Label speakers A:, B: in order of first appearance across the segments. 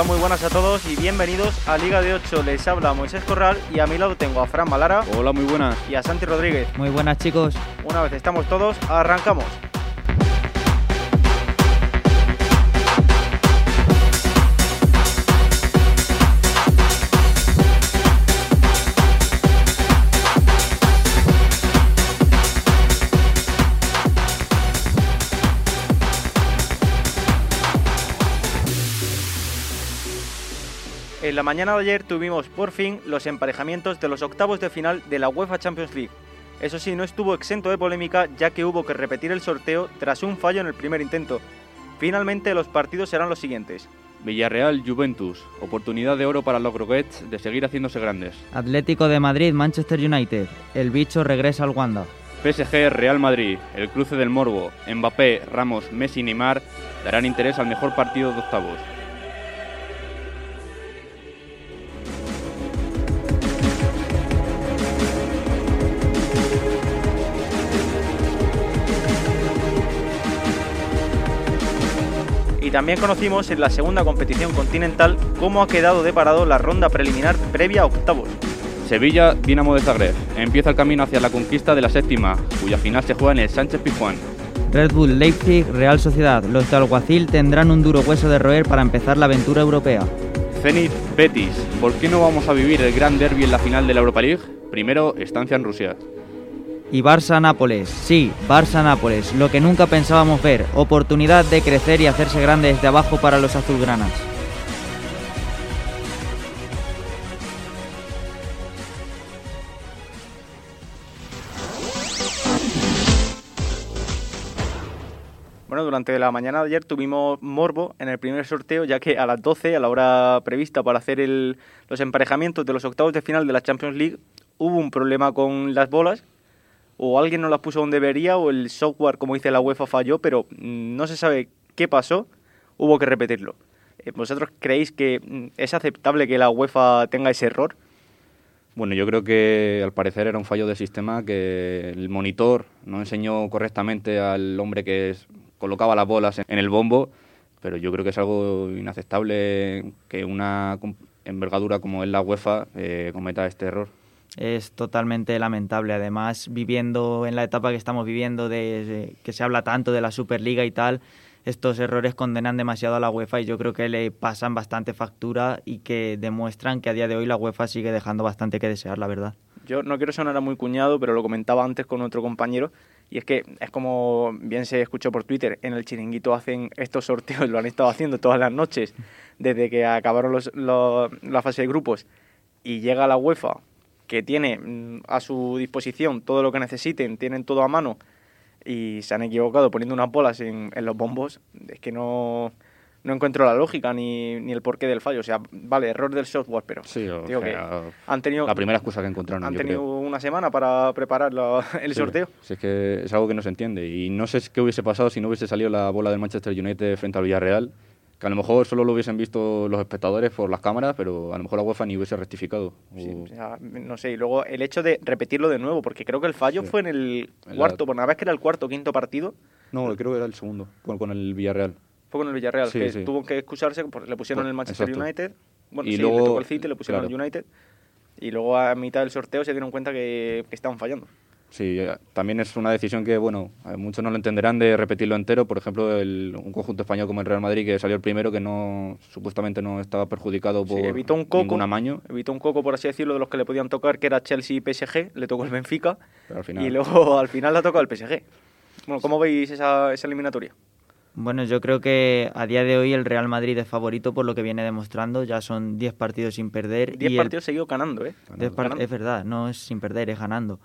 A: Hola, muy buenas a todos y bienvenidos a Liga de 8. Les habla Moisés Corral y a mi lado tengo a Fran Malara.
B: Hola, muy buenas.
A: Y a Santi Rodríguez.
C: Muy buenas, chicos.
A: Una vez estamos todos, arrancamos. En la mañana de ayer tuvimos por fin los emparejamientos de los octavos de final de la UEFA Champions League. Eso sí, no estuvo exento de polémica ya que hubo que repetir el sorteo tras un fallo en el primer intento. Finalmente los partidos serán los siguientes.
B: Villarreal, Juventus. Oportunidad de oro para los Groguets de seguir haciéndose grandes.
C: Atlético de Madrid, Manchester United. El bicho regresa al Wanda.
B: PSG, Real Madrid. El cruce del Morbo. Mbappé, Ramos, Messi y Neymar darán interés al mejor partido de octavos.
A: Y también conocimos en la segunda competición continental cómo ha quedado de parado la ronda preliminar previa a octavos.
B: Sevilla, Dinamo de Zagreb. Empieza el camino hacia la conquista de la séptima, cuya final se juega en el Sánchez Pizjuán.
C: Red Bull, Leipzig, Real Sociedad. Los de Alguacil tendrán un duro hueso de roer para empezar la aventura europea.
B: Zenit, Betis. ¿Por qué no vamos a vivir el gran derby en la final de la Europa League? Primero, estancia en Rusia.
C: Y Barça-Nápoles, sí, Barça-Nápoles, lo que nunca pensábamos ver, oportunidad de crecer y hacerse grande desde abajo para los azulgranas.
A: Bueno, durante la mañana de ayer tuvimos morbo en el primer sorteo, ya que a las 12, a la hora prevista para hacer el- los emparejamientos de los octavos de final de la Champions League, hubo un problema con las bolas, o alguien no las puso donde debería, o el software, como dice la UEFA, falló, pero mm, no se sabe qué pasó, hubo que repetirlo. Eh, ¿Vosotros creéis que mm, es aceptable que la UEFA tenga ese error?
B: Bueno, yo creo que al parecer era un fallo del sistema que el monitor no enseñó correctamente al hombre que colocaba las bolas en- el bombo, pero yo creo que es algo inaceptable que una envergadura como es la UEFA eh, cometa este error.
C: Es totalmente lamentable. Además, viviendo en la etapa que estamos viviendo, de, de- que se habla tanto de la Superliga y tal, estos errores condenan demasiado a la UEFA y yo creo que le pasan bastante factura y que demuestran que a día de hoy la UEFA sigue dejando bastante que desear, la verdad.
A: Yo no quiero sonar a muy cuñado, pero lo comentaba antes con otro compañero, y es que es como bien se escuchó por Twitter, en el chiringuito hacen estos sorteos, lo han estado haciendo todas las noches, desde que acabaron los, los- la fase de grupos, y llega la UEFA, que tiene mm, a su disposición todo lo que necesiten, tienen todo a mano, y se han equivocado poniendo unas bolas en, en los bombos, es que no, no encuentro la lógica ni, ni el porqué del fallo. O sea, vale, error del software, pero
B: Sí, o
A: digo
B: sea,
A: que han tenido
B: la primera excusa que encontraron.
A: han tenido
B: creo.
A: una semana para preparar la- el
B: Sí,
A: sorteo.
B: Si es que es algo que no se entiende. Y no sé qué hubiese pasado si no hubiese salido la bola del Manchester United frente al Villarreal. Que a lo mejor solo lo hubiesen visto los espectadores por las cámaras, pero a lo mejor la UEFA ni hubiese rectificado.
A: Sí,
B: O-
A: sea, no sé, y luego el hecho de repetirlo de nuevo, porque creo que el fallo
B: Sí.
A: fue en el
B: En la-
A: cuarto, por una vez que era el cuarto o quinto partido,
B: No, creo que era el segundo, con, con el Villarreal.
A: fue con el Villarreal,
B: Sí,
A: que tuvo que excusarse, porque le pusieron
B: Pues,
A: el Manchester
B: exacto.
A: United, bueno,
B: Y
A: sí,
B: luego-
A: le tocó el City, le pusieron
B: claro.
A: el United, y luego a mitad del sorteo se dieron cuenta que, que estaban fallando.
B: Sí, eh, también es una decisión que, bueno, eh, muchos no lo entenderán de repetirlo entero. Por ejemplo, el- un conjunto español como el Real Madrid, que salió el primero, que no supuestamente no estaba perjudicado
A: Sí,
B: por
A: evitó un coco,
B: ningún amaño.
A: evitó un coco, por así decirlo, de los que le podían tocar, que era Chelsea y PSG, le tocó el Benfica,
B: Pero al final,
A: y luego al final le ha tocado el PSG. Bueno, ¿cómo veis esa, esa eliminatoria?
C: Bueno, yo creo que a día de hoy el Real Madrid es favorito por lo que viene demostrando. Ya son 10 partidos sin perder.
A: 10
C: y el-
A: partidos seguidos ganando, ¿eh?
C: 10 par-
A: Ganando.
C: Es verdad, no es sin perder, es ganando.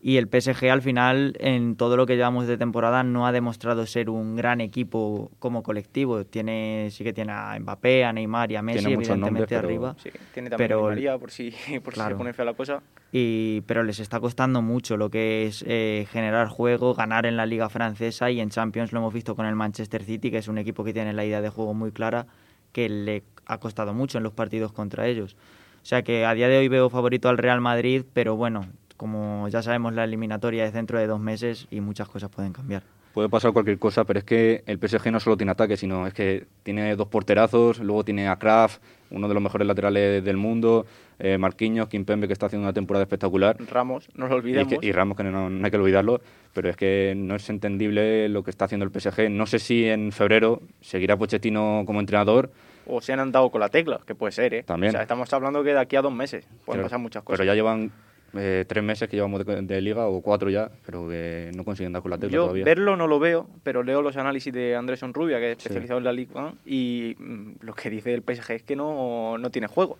C: Y el PSG al final, en todo lo que llevamos de temporada, no ha demostrado ser un gran equipo como colectivo. Tiene, sí que tiene a Mbappé, a Neymar y a Messi,
B: Tiene muchos
C: evidentemente
B: nombres, pero-
C: arriba.
A: Sí, tiene también
C: Pero
A: a María, por si, por si se
C: Claro.
A: pone fea la cosa.
C: Y, pero les está costando mucho lo que es eh, generar juego, ganar en la liga francesa y en Champions lo hemos visto con el Manchester City, que es un equipo que tiene la idea de juego muy clara, que le ha costado mucho en los partidos contra ellos. O sea que a día de hoy veo favorito al Real Madrid, pero bueno, como ya sabemos la eliminatoria es dentro de dos meses y muchas cosas pueden cambiar.
B: puede pasar cualquier cosa, pero es que el PSG no solo tiene ataque, sino es que tiene dos porterazos, luego tiene a Kraft, uno de los mejores laterales del mundo, eh, Marquinhos, Kimpembe, que está haciendo una temporada espectacular.
A: Ramos, no lo olvidemos.
B: Y, Ramos, que no, hay que olvidarlo, pero es que no es entendible lo que está haciendo el PSG. No sé si en febrero seguirá Pochettino como entrenador.
A: O se han andado con la tecla, que puede ser, ¿eh?
B: También.
A: O sea, estamos hablando que de aquí a dos meses pueden pasar muchas cosas.
B: Pero ya llevan eh, tres meses que llevamos de, liga, o cuatro ya, pero que no consiguen dar con la tecla
A: Yo
B: todavía.
A: verlo no lo veo, pero leo los análisis de Andrés Rubia, que es especializado en la Liga, y mm, lo que dice el PSG es que no, no tiene juego.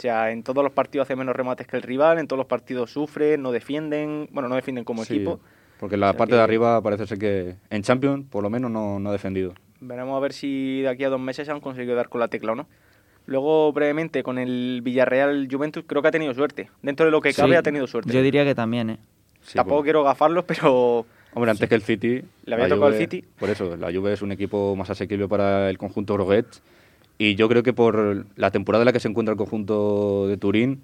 A: O sea, en todos los partidos hace menos remates que el rival, en todos los partidos sufre, no defienden, bueno, no defienden como equipo.
B: Porque la parte de arriba parece ser que en Champions, por lo menos, no, no ha defendido.
A: Veremos a ver si de aquí a dos meses han conseguido dar con la tecla o no. Luego, brevemente, con el Villarreal Juventus, creo que ha tenido suerte. Dentro de lo que cabe, ha tenido suerte.
C: Yo diría que también, ¿eh?
A: Tampoco pues. quiero gafarlos, pero.
B: Hombre, antes que el City.
A: Le había tocado el City.
B: Por eso, la Juve es un equipo más asequible para el conjunto Groguet. Y yo creo que por la temporada en la que se encuentra el conjunto de Turín,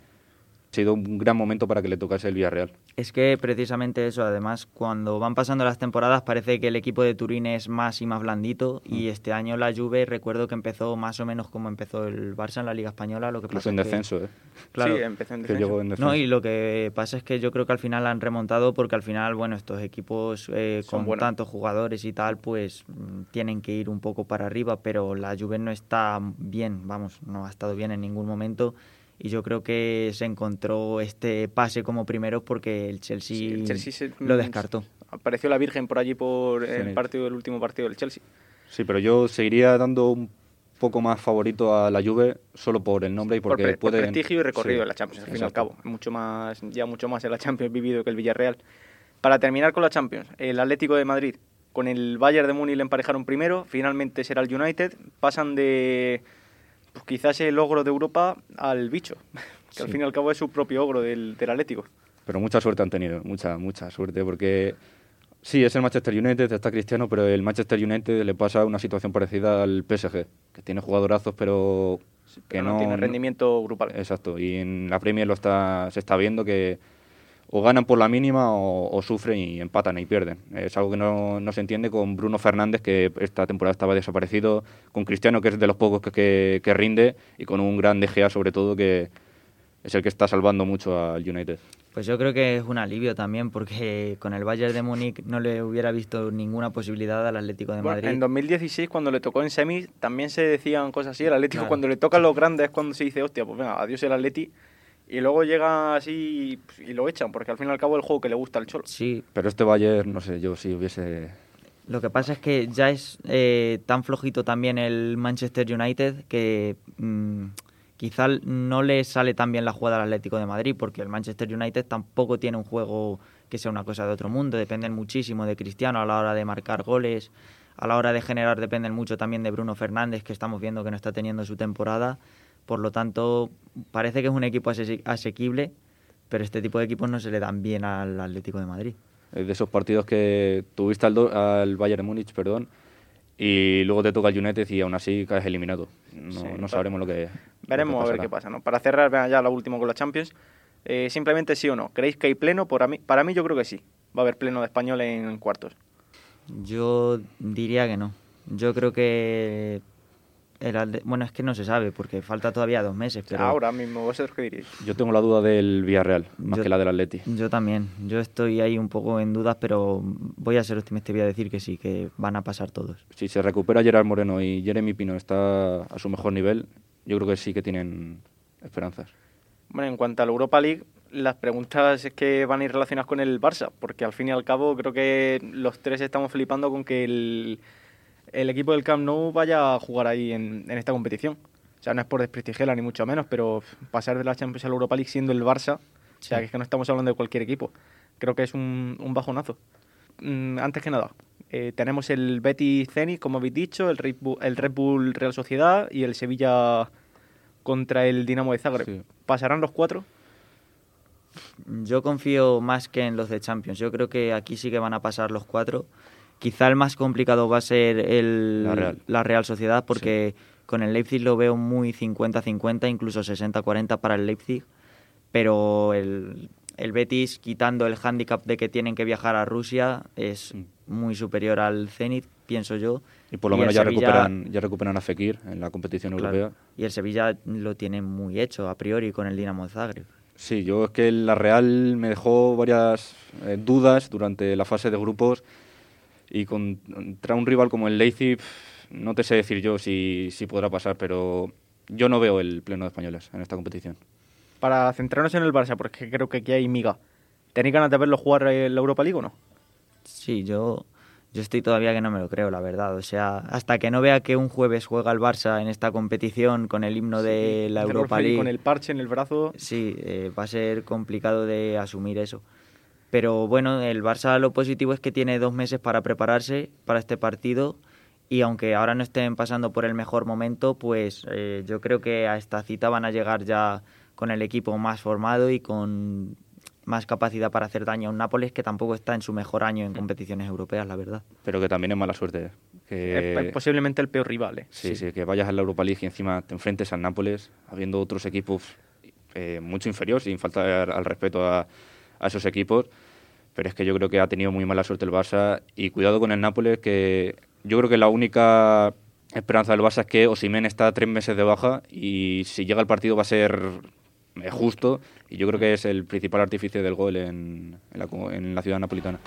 B: sido un gran momento para que le tocase el Villarreal.
C: Es que precisamente eso, además, cuando van pasando las temporadas parece que el equipo de Turín es más y más blandito y mm. este año la Juve recuerdo que empezó más o menos como empezó el Barça en la Liga Española, lo que
B: pasa en descenso, ¿eh?
A: Claro, sí, empezó en
B: descenso.
C: No, y lo que pasa es que yo creo que al final han remontado porque al final, bueno, estos equipos eh, con tantos jugadores y tal, pues mm, tienen que ir un poco para arriba, pero la Juve no está bien, vamos, no ha estado bien en ningún momento y yo creo que se encontró este pase como primero porque el Chelsea, lo descartó.
A: Apareció la Virgen por allí por el partido el último partido del Chelsea.
B: Sí, pero yo seguiría dando un poco más favorito a la Juve solo por el nombre y porque
A: puede prestigio y recorrido en la Champions al fin y al cabo mucho más ya mucho más en la Champions vivido que el Villarreal para terminar con la Champions el Atlético de Madrid con el Bayern de Múnich le emparejaron primero finalmente será el United pasan de quizás el logro de Europa al bicho, que al fin y al cabo es su propio ogro del, Atlético.
B: Pero mucha suerte han tenido, mucha, mucha suerte, porque sí, es el Manchester United, está Cristiano, pero el Manchester United le pasa una situación parecida al PSG, que tiene jugadorazos, pero que
A: no, tiene rendimiento grupal.
B: Exacto, y en la Premier lo está, se está viendo que o ganan por la mínima o, sufren y empatan y pierden. Es algo que no, no, se entiende con Bruno Fernández, que esta temporada estaba desaparecido, con Cristiano, que es de los pocos que, que, rinde, y con un gran De Gea, sobre todo, que es el que está salvando mucho al United.
C: Pues yo creo que es un alivio también, porque con el Bayern de Múnich no le hubiera visto ninguna posibilidad al Atlético de Madrid.
A: en 2016, cuando le tocó en semis, también se decían cosas así. El Atlético, cuando le tocan los grandes, es cuando se dice, hostia, pues venga, adiós el Atleti y luego llega así y lo echan, porque al fin y al cabo es el juego que le gusta al Cholo.
C: Sí.
B: Pero este Bayern, no sé, yo si hubiese...
C: Lo que pasa es que ya es eh, tan flojito también el Manchester United que mm, quizá no le sale tan bien la jugada al Atlético de Madrid, porque el Manchester United tampoco tiene un juego que sea una cosa de otro mundo, dependen muchísimo de Cristiano a la hora de marcar goles, a la hora de generar dependen mucho también de Bruno Fernández, que estamos viendo que no está teniendo su temporada. Por lo tanto, parece que es un equipo asequible, pero este tipo de equipos no se le dan bien al Atlético de Madrid.
B: Es de esos partidos que tuviste al, al Bayern de Múnich, perdón, y luego te toca el United y aún así caes eliminado. No, sabremos lo que.
A: Veremos a ver qué pasa. ¿no? Para cerrar ya lo último con la Champions, eh, simplemente sí o no. ¿Creéis que hay pleno? Para mí, para mí yo creo que sí. Va a haber pleno de español en cuartos.
C: Yo diría que no. Yo creo que bueno, es que no se sabe porque falta todavía dos meses. Pero
A: Ahora mismo, ¿vosotros qué diréis?
B: Yo tengo la duda del Villarreal, más que la del Atleti.
C: Yo también. Yo estoy ahí un poco en dudas, pero voy a ser optimista y voy a decir que sí, que van a pasar todos.
B: Si se recupera Gerard Moreno y Jeremy Pino está a su mejor nivel, yo creo que sí que tienen esperanzas.
A: Bueno, en cuanto a la Europa League, las preguntas es que van a ir relacionadas con el Barça, porque al fin y al cabo creo que los tres estamos flipando con que el el equipo del Camp Nou vaya a jugar ahí en, esta competición. O sea, no es por desprestigiarla ni mucho menos, pero pasar de la Champions a la Europa League siendo el Barça, o sea, que es que no estamos hablando de cualquier equipo. Creo que es un, bajonazo. Mm, antes que nada, eh, tenemos el Betis Zenit, como habéis dicho, el Red, Bull, el Red Bull Real Sociedad y el Sevilla contra el Dinamo de Zagreb. ¿Pasarán los cuatro?
C: Yo confío más que en los de Champions. Yo creo que aquí sí que van a pasar los cuatro. Quizá el más complicado va a ser el, la, Real. Sociedad porque con el Leipzig lo veo muy 50-50, incluso 60-40 para el Leipzig, pero el, el, Betis, quitando el hándicap de que tienen que viajar a Rusia, es muy superior al Zenit, pienso yo.
B: Y por lo
C: Y
B: menos ya
C: Sevilla-
B: recuperan, ya recuperan a Fekir en la competición
C: Claro.
B: europea.
C: Y el Sevilla lo tiene muy hecho a priori con el Dinamo Zagreb.
B: Sí, yo es que la Real me dejó varias eh, dudas durante la fase de grupos y con- contra un rival como el Leipzig no te sé decir yo si, si podrá pasar, pero yo no veo el pleno de españoles en esta competición.
A: Para centrarnos en el Barça, porque creo que aquí hay miga. ¿Tenéis ganas de verlo jugar en la Europa League o no?
C: Sí, yo, yo estoy todavía que no me lo creo, la verdad. O sea, hasta que no vea que un jueves juega el Barça en esta competición con el himno de la Europa League.
A: Con el parche en el brazo.
C: Sí, eh, va a ser complicado de asumir eso. Pero bueno, el Barça lo positivo es que tiene dos meses para prepararse para este partido y aunque ahora no estén pasando por el mejor momento, pues eh, yo creo que a esta cita van a llegar ya con el equipo más formado y con más capacidad para hacer daño a un Nápoles que tampoco está en su mejor año en competiciones europeas, la verdad.
B: Pero que también es mala suerte. Que,
A: Es, es posiblemente el peor rival. ¿eh?
B: sí, sí, que vayas a la Europa League y encima te enfrentes al Nápoles, habiendo otros equipos eh, mucho inferiores, sin faltar al respeto a, a esos equipos. Pero es que yo creo que ha tenido muy mala suerte el Barça. Y cuidado con el Nápoles, que yo creo que la única esperanza del Barça es que Osimhen está tres meses de baja y si llega el partido va a ser eh, justo. Y yo creo que es el principal artífice del gol en la ciudad napolitana.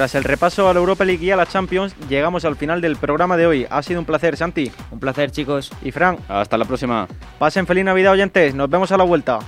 A: Tras el repaso a la Europa League y a la Champions, llegamos al final del programa de hoy. Ha sido un placer, Santi.
C: Un placer, chicos.
A: Y Fran,
B: Hasta la próxima.
A: pasen feliz Navidad, oyentes. Nos vemos a la vuelta.